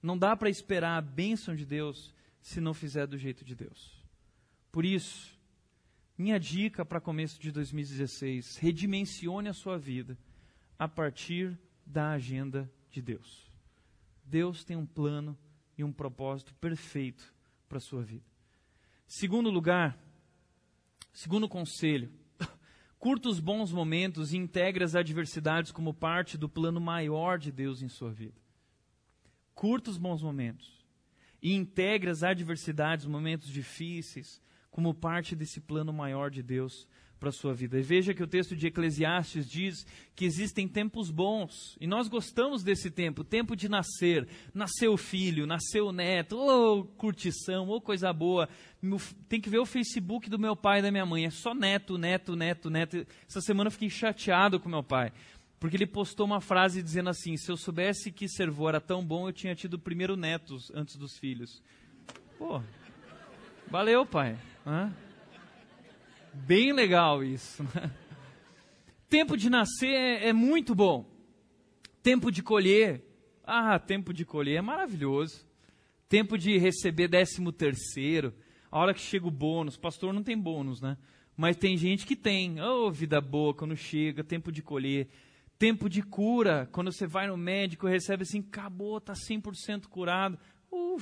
Não dá para esperar a bênção de Deus se não fizer do jeito de Deus. Por isso, minha dica para começo de 2016: redimensione a sua vida a partir da agenda de Deus. Deus tem um plano e um propósito perfeito para a sua vida. Segundo lugar, segundo conselho, curta os bons momentos e integre as adversidades como parte do plano maior de Deus em sua vida. Curta os bons momentos e integre as adversidades, momentos difíceis, como parte desse plano maior de Deus para a sua vida. E veja que o texto de Eclesiastes diz que existem tempos bons, e nós gostamos desse tempo, tempo de nascer, nasceu o filho, nasceu o neto, ô oh, curtição, ô oh, coisa boa. Tem que ver o Facebook do meu pai e da minha mãe, é só neto, neto, neto, neto. Essa semana eu fiquei chateado com meu pai, porque ele postou uma frase dizendo assim: se eu soubesse que servô era tão bom, eu tinha tido primeiro neto antes dos filhos. Pô, valeu, pai. Hã? Bem legal isso. Né? Tempo de nascer é, é muito bom. Tempo de colher. Ah, tempo de colher é maravilhoso. Tempo de receber décimo terceiro. A hora que chega o bônus. Pastor não tem bônus, né? Mas tem gente que tem. Oh, vida boa quando chega, tempo de colher. Tempo de cura, quando você vai no médico recebe assim, acabou, está 100% curado.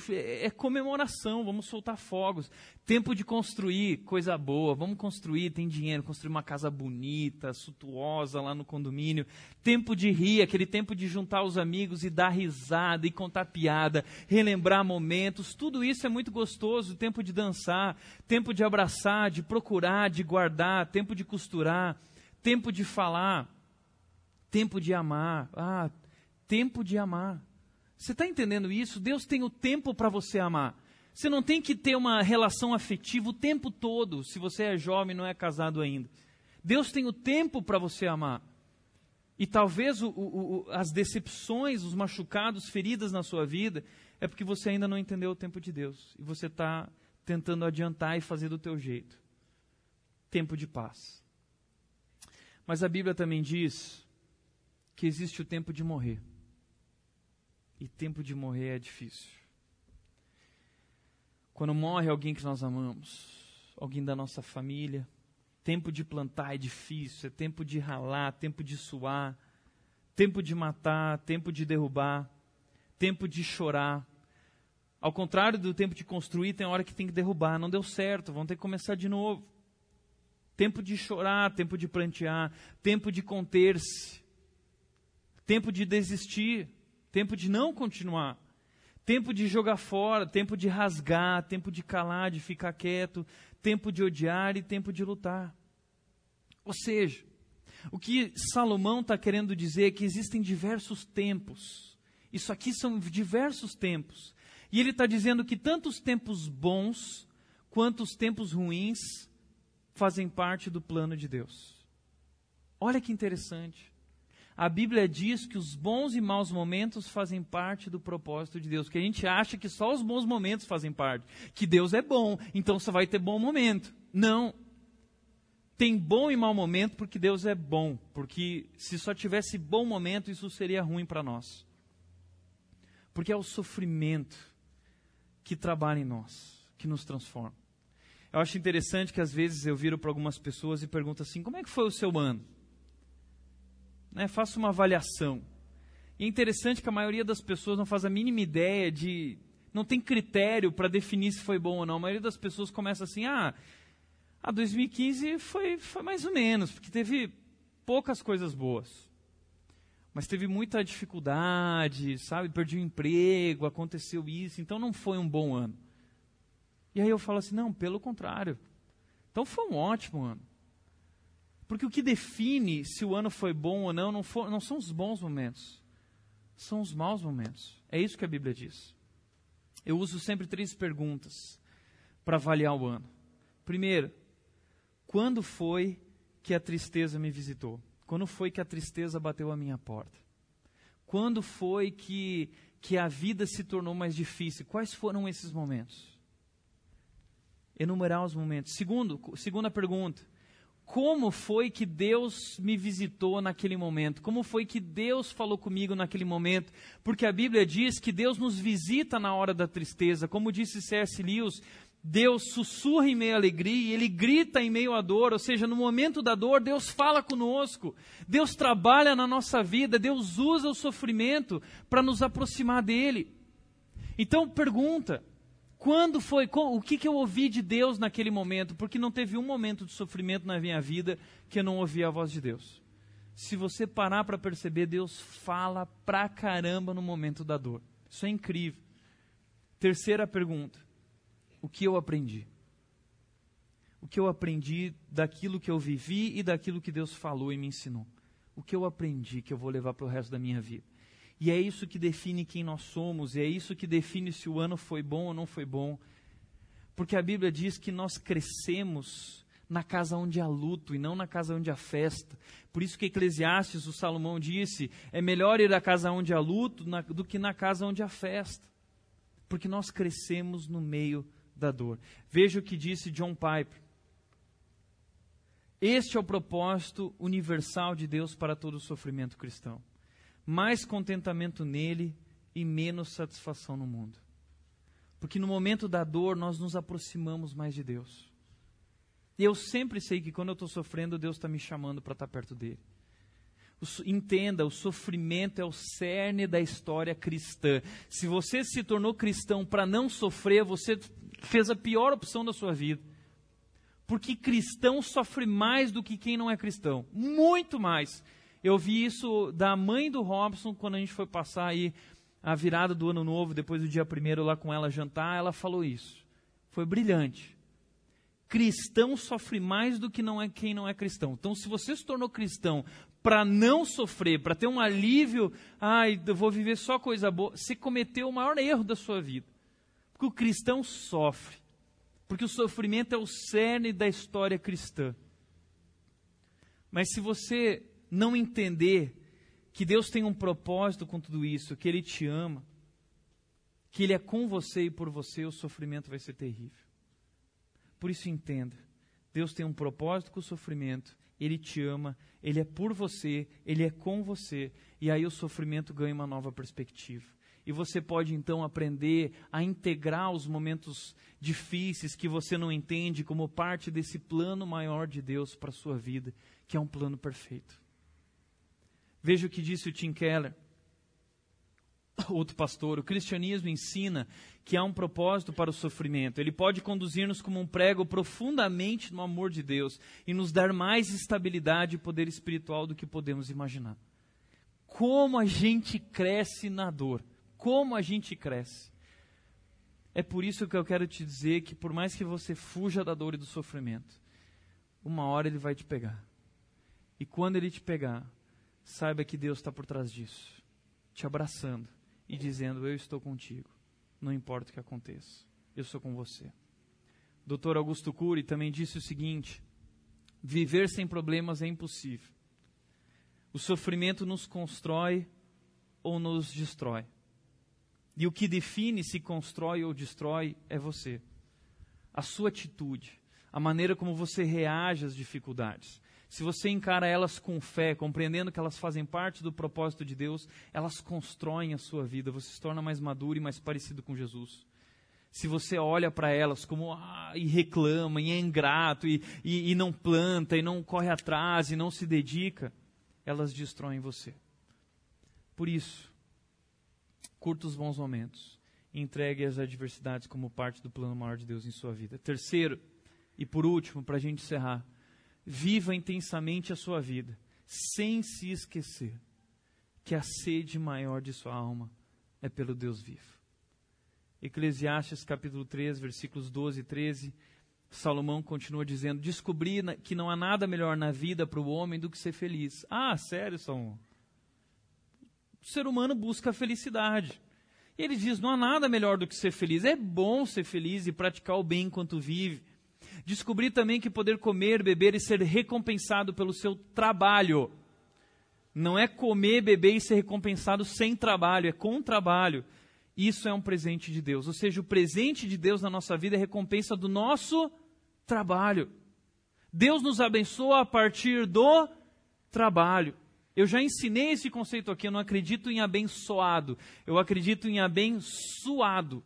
É, é comemoração, vamos soltar fogos. Tempo de construir, coisa boa, vamos construir, tem dinheiro, construir uma casa bonita, suntuosa lá no condomínio. Tempo de rir, aquele tempo de juntar os amigos e dar risada e contar piada, relembrar momentos, tudo isso é muito gostoso. Tempo de dançar, tempo de abraçar, de procurar, de guardar, tempo de costurar, tempo de falar, tempo de amar. Ah, tempo de amar. Você está entendendo isso? Deus tem o tempo para você amar. Você não tem que ter uma relação afetiva o tempo todo, se você é jovem e não é casado ainda. Deus tem o tempo para você amar. E talvez o, o, o, as decepções, os machucados, feridas na sua vida, é porque você ainda não entendeu o tempo de Deus. E você está tentando adiantar e fazer do teu jeito. Tempo de paz. Mas a Bíblia também diz que existe o tempo de morrer. E tempo de morrer é difícil. Quando morre alguém que nós amamos, alguém da nossa família, tempo de plantar é difícil, é tempo de ralar, tempo de suar, tempo de matar, tempo de derrubar, tempo de chorar. Ao contrário do tempo de construir, tem hora que tem que derrubar, não deu certo, vão ter que começar de novo. Tempo de chorar, tempo de plantear, tempo de conter-se, tempo de desistir tempo de não continuar, tempo de jogar fora, tempo de rasgar, tempo de calar, de ficar quieto, tempo de odiar e tempo de lutar. Ou seja, o que Salomão está querendo dizer é que existem diversos tempos. Isso aqui são diversos tempos. E ele está dizendo que tanto os tempos bons quanto os tempos ruins fazem parte do plano de Deus. Olha que interessante. A Bíblia diz que os bons e maus momentos fazem parte do propósito de Deus. Que a gente acha que só os bons momentos fazem parte. Que Deus é bom, então só vai ter bom momento. Não. Tem bom e mau momento porque Deus é bom. Porque se só tivesse bom momento, isso seria ruim para nós. Porque é o sofrimento que trabalha em nós, que nos transforma. Eu acho interessante que às vezes eu viro para algumas pessoas e pergunto assim: como é que foi o seu ano? Né, faço uma avaliação. E é interessante que a maioria das pessoas não faz a mínima ideia de. não tem critério para definir se foi bom ou não. A maioria das pessoas começa assim: ah, a 2015 foi, foi mais ou menos, porque teve poucas coisas boas. Mas teve muita dificuldade, sabe? Perdi o emprego, aconteceu isso, então não foi um bom ano. E aí eu falo assim: não, pelo contrário. Então foi um ótimo ano. Porque o que define se o ano foi bom ou não não, for, não são os bons momentos, são os maus momentos. É isso que a Bíblia diz. Eu uso sempre três perguntas para avaliar o ano. Primeiro, quando foi que a tristeza me visitou? Quando foi que a tristeza bateu a minha porta? Quando foi que, que a vida se tornou mais difícil? Quais foram esses momentos? Enumerar os momentos. Segundo, segunda pergunta. Como foi que Deus me visitou naquele momento? Como foi que Deus falou comigo naquele momento? Porque a Bíblia diz que Deus nos visita na hora da tristeza. Como disse C.S. Lewis, Deus sussurra em meio à alegria, Ele grita em meio à dor, ou seja, no momento da dor, Deus fala conosco, Deus trabalha na nossa vida, Deus usa o sofrimento para nos aproximar dEle. Então, pergunta: quando foi, o que, que eu ouvi de Deus naquele momento? Porque não teve um momento de sofrimento na minha vida que eu não ouvi a voz de Deus. Se você parar para perceber, Deus fala pra caramba no momento da dor. Isso é incrível. Terceira pergunta: o que eu aprendi? O que eu aprendi daquilo que eu vivi e daquilo que Deus falou e me ensinou? O que eu aprendi que eu vou levar para o resto da minha vida? E é isso que define quem nós somos, e é isso que define se o ano foi bom ou não foi bom. Porque a Bíblia diz que nós crescemos na casa onde há luto e não na casa onde há festa. Por isso que Eclesiastes, o Salomão disse, é melhor ir à casa onde há luto do que na casa onde há festa. Porque nós crescemos no meio da dor. Veja o que disse John Piper. Este é o propósito universal de Deus para todo o sofrimento cristão mais contentamento nele e menos satisfação no mundo. Porque no momento da dor nós nos aproximamos mais de Deus. E eu sempre sei que quando eu estou sofrendo, Deus está me chamando para estar tá perto dele. Entenda, o sofrimento é o cerne da história cristã. Se você se tornou cristão para não sofrer, você fez a pior opção da sua vida. Porque cristão sofre mais do que quem não é cristão. Muito mais. Eu vi isso da mãe do Robson quando a gente foi passar aí a virada do ano novo, depois do dia primeiro lá com ela jantar, ela falou isso. Foi brilhante. Cristão sofre mais do que não é quem não é cristão. Então, se você se tornou cristão para não sofrer, para ter um alívio, ai, eu vou viver só coisa boa, você cometeu o maior erro da sua vida. Porque o cristão sofre. Porque o sofrimento é o cerne da história cristã. Mas se você não entender que Deus tem um propósito com tudo isso, que Ele te ama, que Ele é com você e por você, o sofrimento vai ser terrível. Por isso entenda, Deus tem um propósito com o sofrimento, Ele te ama, Ele é por você, Ele é com você, e aí o sofrimento ganha uma nova perspectiva. E você pode então aprender a integrar os momentos difíceis que você não entende como parte desse plano maior de Deus para a sua vida, que é um plano perfeito. Veja o que disse o Tim Keller, outro pastor. O cristianismo ensina que há um propósito para o sofrimento. Ele pode conduzir-nos como um prego profundamente no amor de Deus e nos dar mais estabilidade e poder espiritual do que podemos imaginar. Como a gente cresce na dor. Como a gente cresce. É por isso que eu quero te dizer que, por mais que você fuja da dor e do sofrimento, uma hora ele vai te pegar. E quando ele te pegar, saiba que Deus está por trás disso, te abraçando e dizendo: Eu estou contigo. não importa o que aconteça. Eu sou com você. Dr. Augusto Cury também disse o seguinte: viver sem problemas é impossível. O sofrimento nos constrói ou nos destrói. E o que define se constrói ou destrói é você. A sua atitude, a maneira como você reage às dificuldades. Se você encara elas com fé, compreendendo que elas fazem parte do propósito de Deus, elas constroem a sua vida, você se torna mais maduro e mais parecido com Jesus. Se você olha para elas como ah, e reclama, e é ingrato, e, e, e não planta, e não corre atrás, e não se dedica, elas destroem você. Por isso, curta os bons momentos entregue as adversidades como parte do plano maior de Deus em sua vida. Terceiro, e por último, para a gente encerrar, Viva intensamente a sua vida, sem se esquecer que a sede maior de sua alma é pelo Deus vivo. Eclesiastes capítulo 3, versículos 12 e 13, Salomão continua dizendo: Descobri que não há nada melhor na vida para o homem do que ser feliz. Ah, sério, Salomão? O ser humano busca a felicidade. Ele diz: não há nada melhor do que ser feliz. É bom ser feliz e praticar o bem enquanto vive. Descobri também que poder comer, beber e ser recompensado pelo seu trabalho. Não é comer, beber e ser recompensado sem trabalho, é com trabalho. Isso é um presente de Deus. Ou seja, o presente de Deus na nossa vida é recompensa do nosso trabalho. Deus nos abençoa a partir do trabalho. Eu já ensinei esse conceito aqui, eu não acredito em abençoado, eu acredito em abençoado.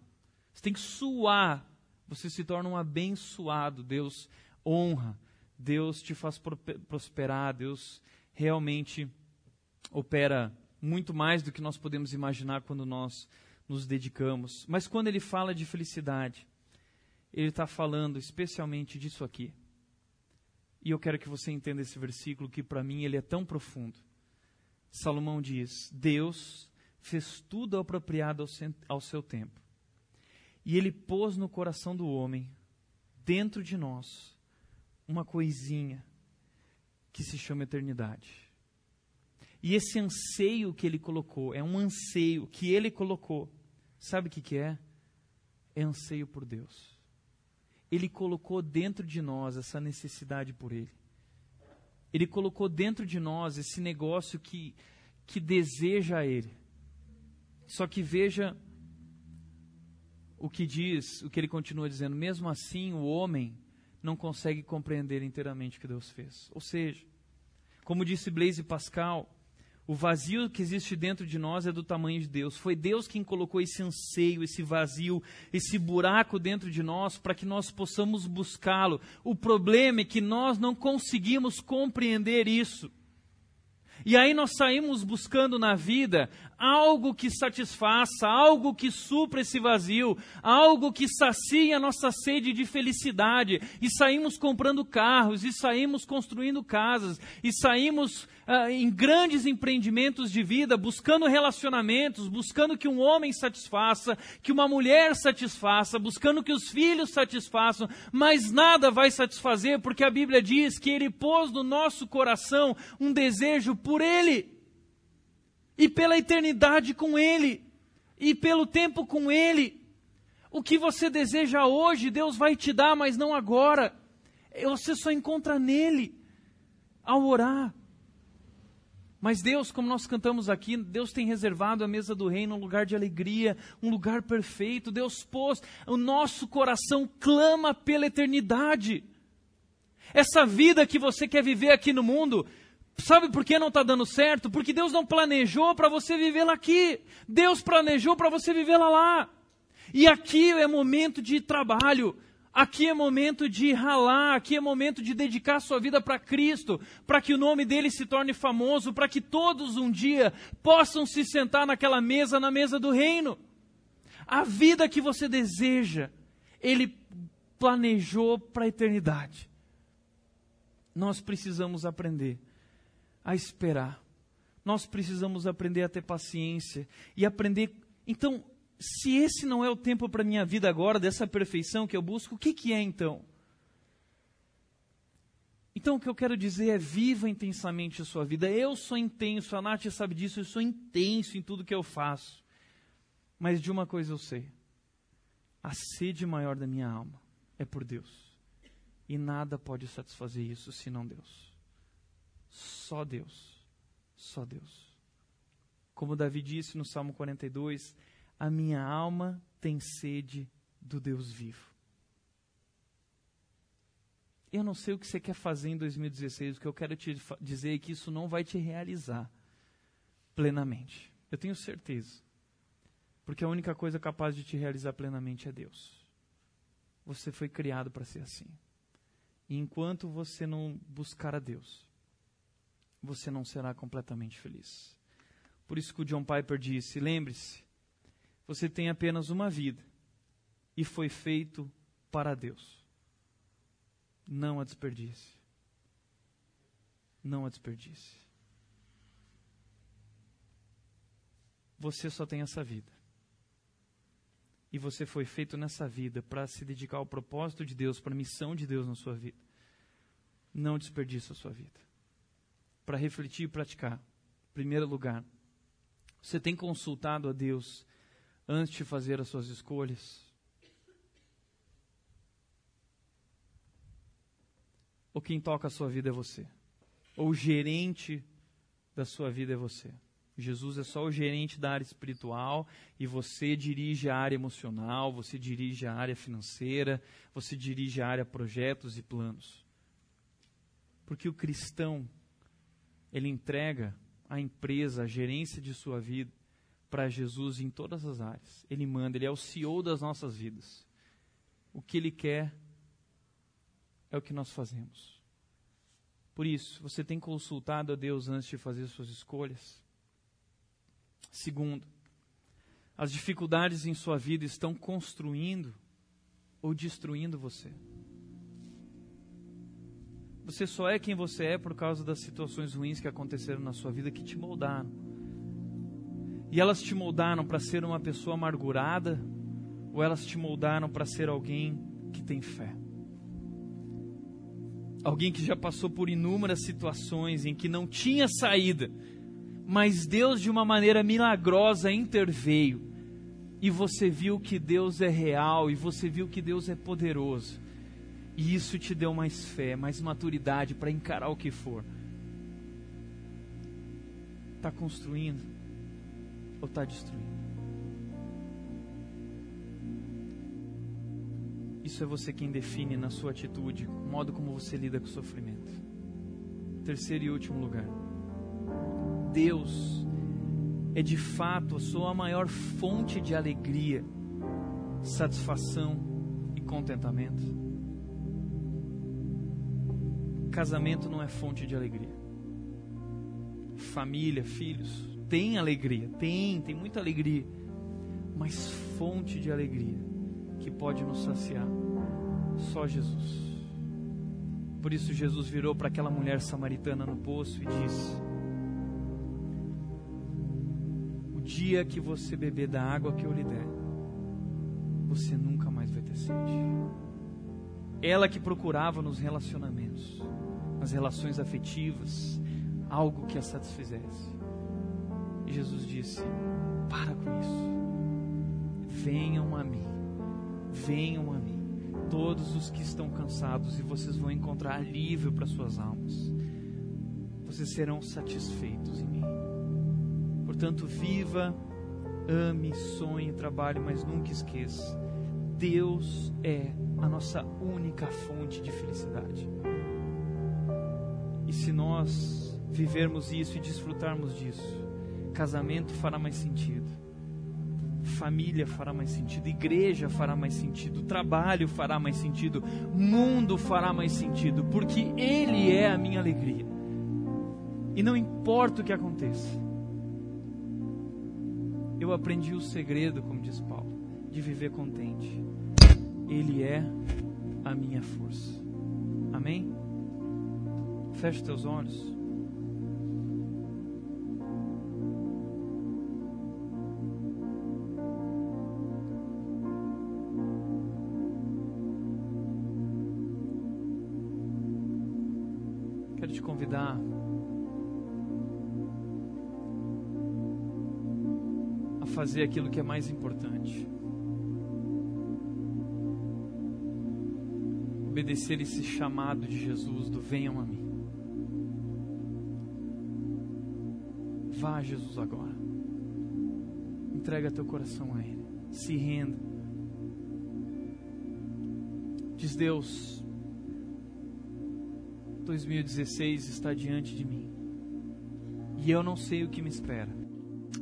Você tem que suar você se torna um abençoado. Deus honra, Deus te faz prosperar, Deus realmente opera muito mais do que nós podemos imaginar quando nós nos dedicamos. Mas quando ele fala de felicidade, ele está falando especialmente disso aqui. E eu quero que você entenda esse versículo que para mim ele é tão profundo. Salomão diz: Deus fez tudo apropriado ao, seu tempo. E ele pôs no coração do homem, dentro de nós, uma coisinha que se chama eternidade. E esse anseio que ele colocou, é um anseio que ele colocou. Sabe o que, que é? É anseio por Deus. Ele colocou dentro de nós essa necessidade por Ele. Ele colocou dentro de nós esse negócio que, que deseja Ele. Só que veja o que diz, o que ele continua dizendo, mesmo assim o homem não consegue compreender inteiramente o que Deus fez. Ou seja, como disse Blaise Pascal, o vazio que existe dentro de nós é do tamanho de Deus. Foi Deus quem colocou esse anseio, esse vazio, esse buraco dentro de nós para que nós possamos buscá-lo. O problema é que nós não conseguimos compreender isso. E aí nós saímos buscando na vida algo que satisfaça, algo que supra esse vazio, algo que sacie a nossa sede de felicidade. E saímos comprando carros, e saímos construindo casas, e saímos ah, em grandes empreendimentos de vida, buscando relacionamentos, buscando que um homem satisfaça, que uma mulher satisfaça, buscando que os filhos satisfaçam, mas nada vai satisfazer, porque a Bíblia diz que Ele pôs no nosso coração um desejo por Ele, e pela eternidade com Ele, e pelo tempo com Ele. O que você deseja hoje, Deus vai te dar, mas não agora. Você só encontra nele ao orar. Mas Deus, como nós cantamos aqui, Deus tem reservado a mesa do reino um lugar de alegria, um lugar perfeito. Deus pôs, o nosso coração clama pela eternidade. Essa vida que você quer viver aqui no mundo, sabe por que não está dando certo? Porque Deus não planejou para você vivê-la aqui. Deus planejou para você vivê-la lá. E aqui é momento de trabalho, Aqui é momento de ralar, aqui é momento de dedicar sua vida para Cristo, para que o nome dele se torne famoso, para que todos um dia possam se sentar naquela mesa, na mesa do reino. A vida que você deseja, ele planejou para a eternidade. Nós precisamos aprender a esperar. Nós precisamos aprender a ter paciência e aprender. Então, se esse não é o tempo para minha vida agora, dessa perfeição que eu busco, o que, que é então? Então o que eu quero dizer é viva intensamente a sua vida. Eu sou intenso, a Nath sabe disso, eu sou intenso em tudo que eu faço. Mas de uma coisa eu sei. A sede maior da minha alma é por Deus. E nada pode satisfazer isso senão Deus. Só Deus. Só Deus. Como Davi disse no Salmo 42, a minha alma tem sede do Deus vivo. Eu não sei o que você quer fazer em 2016, o que eu quero te dizer é que isso não vai te realizar plenamente. Eu tenho certeza. Porque a única coisa capaz de te realizar plenamente é Deus. Você foi criado para ser assim. E enquanto você não buscar a Deus, você não será completamente feliz. Por isso que o John Piper disse: lembre-se, você tem apenas uma vida e foi feito para Deus. Não a desperdice. Não a desperdice. Você só tem essa vida. E você foi feito nessa vida para se dedicar ao propósito de Deus, para a missão de Deus na sua vida. Não desperdice a sua vida. Para refletir e praticar. Em primeiro lugar, você tem consultado a Deus antes de fazer as suas escolhas? Ou quem toca a sua vida é você? Ou o gerente da sua vida é você? Jesus é só o gerente da área espiritual e você dirige a área emocional, você dirige a área financeira, você dirige a área projetos e planos. Porque o cristão, ele entrega a empresa, a gerência de sua vida para Jesus em todas as áreas. Ele manda, ele é o CEO das nossas vidas. O que ele quer é o que nós fazemos. Por isso, você tem consultado a Deus antes de fazer suas escolhas? Segundo, as dificuldades em sua vida estão construindo ou destruindo você. Você só é quem você é por causa das situações ruins que aconteceram na sua vida que te moldaram. E elas te moldaram para ser uma pessoa amargurada ou elas te moldaram para ser alguém que tem fé? Alguém que já passou por inúmeras situações em que não tinha saída, mas Deus, de uma maneira milagrosa, interveio. E você viu que Deus é real, e você viu que Deus é poderoso. E isso te deu mais fé, mais maturidade para encarar o que for. Está construindo ou está destruindo? Isso é você quem define na sua atitude, o modo como você lida com o sofrimento. Terceiro e último lugar. Deus é de fato a sua maior fonte de alegria, satisfação e contentamento. Casamento não é fonte de alegria. Família, filhos, tem alegria, tem, tem muita alegria, mas fonte de alegria que pode nos saciar? Só Jesus. Por isso Jesus virou para aquela mulher samaritana no poço e disse: O dia que você beber da água que eu lhe der, você nunca mais vai ter sede. Ela que procurava nos relacionamentos, nas relações afetivas, algo que a satisfizesse. E Jesus disse: Para com isso. Venham a mim Venham a mim, todos os que estão cansados, e vocês vão encontrar alívio para suas almas. Vocês serão satisfeitos em mim. Portanto, viva, ame, sonhe, trabalhe, mas nunca esqueça: Deus é a nossa única fonte de felicidade. E se nós vivermos isso e desfrutarmos disso, casamento fará mais sentido família fará mais sentido, igreja fará mais sentido, trabalho fará mais sentido, mundo fará mais sentido, porque Ele é a minha alegria. E não importa o que aconteça, eu aprendi o segredo, como diz Paulo, de viver contente. Ele é a minha força. Amém? Feche teus olhos. convidar a fazer aquilo que é mais importante. obedecer esse chamado de Jesus do venham a mim. Vá, Jesus, agora. Entrega teu coração a Ele. Se renda. Diz Deus, 2016 está diante de mim. E eu não sei o que me espera.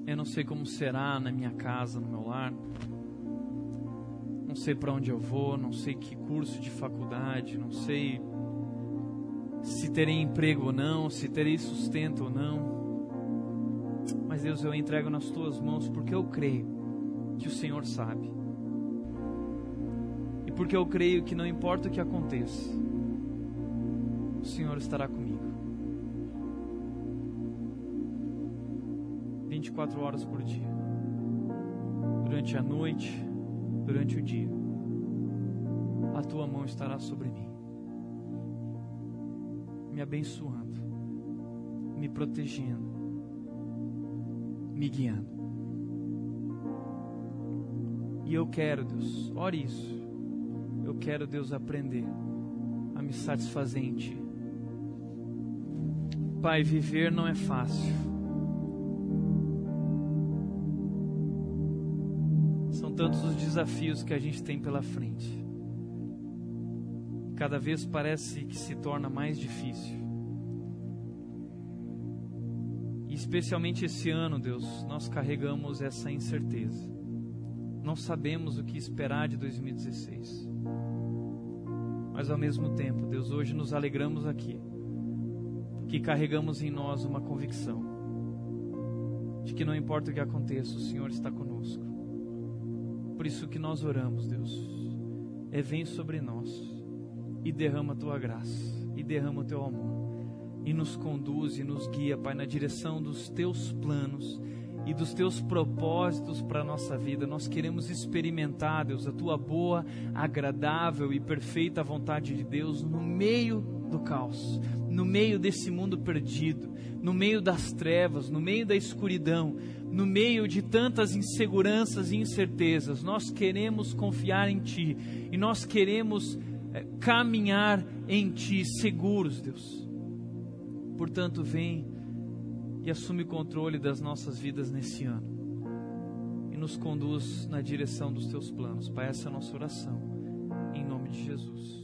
Eu não sei como será na minha casa, no meu lar. Não sei para onde eu vou, não sei que curso de faculdade, não sei se terei emprego ou não, se terei sustento ou não. Mas Deus, eu entrego nas tuas mãos porque eu creio que o Senhor sabe. E porque eu creio que não importa o que aconteça, o Senhor estará comigo. 24 horas por dia. Durante a noite, durante o dia. A tua mão estará sobre mim, me abençoando, me protegendo, me guiando. E eu quero, Deus, ore isso. Eu quero, Deus, aprender a me satisfazer em Ti. Pai, viver não é fácil. São tantos os desafios que a gente tem pela frente. Cada vez parece que se torna mais difícil. Especialmente esse ano, Deus, nós carregamos essa incerteza. Não sabemos o que esperar de 2016. Mas ao mesmo tempo, Deus, hoje nos alegramos aqui, porque carregamos em nós uma convicção de que não importa o que aconteça, o Senhor está conosco. Por isso que nós oramos, Deus, é vem sobre nós e derrama a tua graça e derrama o teu amor e nos conduz e nos guia, Pai, na direção dos teus planos e dos teus propósitos para a nossa vida. Nós queremos experimentar, Deus, a tua boa, agradável e perfeita vontade de Deus no meio do caos, no meio desse mundo perdido, no meio das trevas, no meio da escuridão, no meio de tantas inseguranças e incertezas. Nós queremos confiar em Ti e nós queremos é, caminhar em Ti seguros, Deus Portanto, vem e assume o controle das nossas vidas nesse ano. E nos conduz na direção dos teus planos. Pai, essa é a nossa oração. Em nome de Jesus.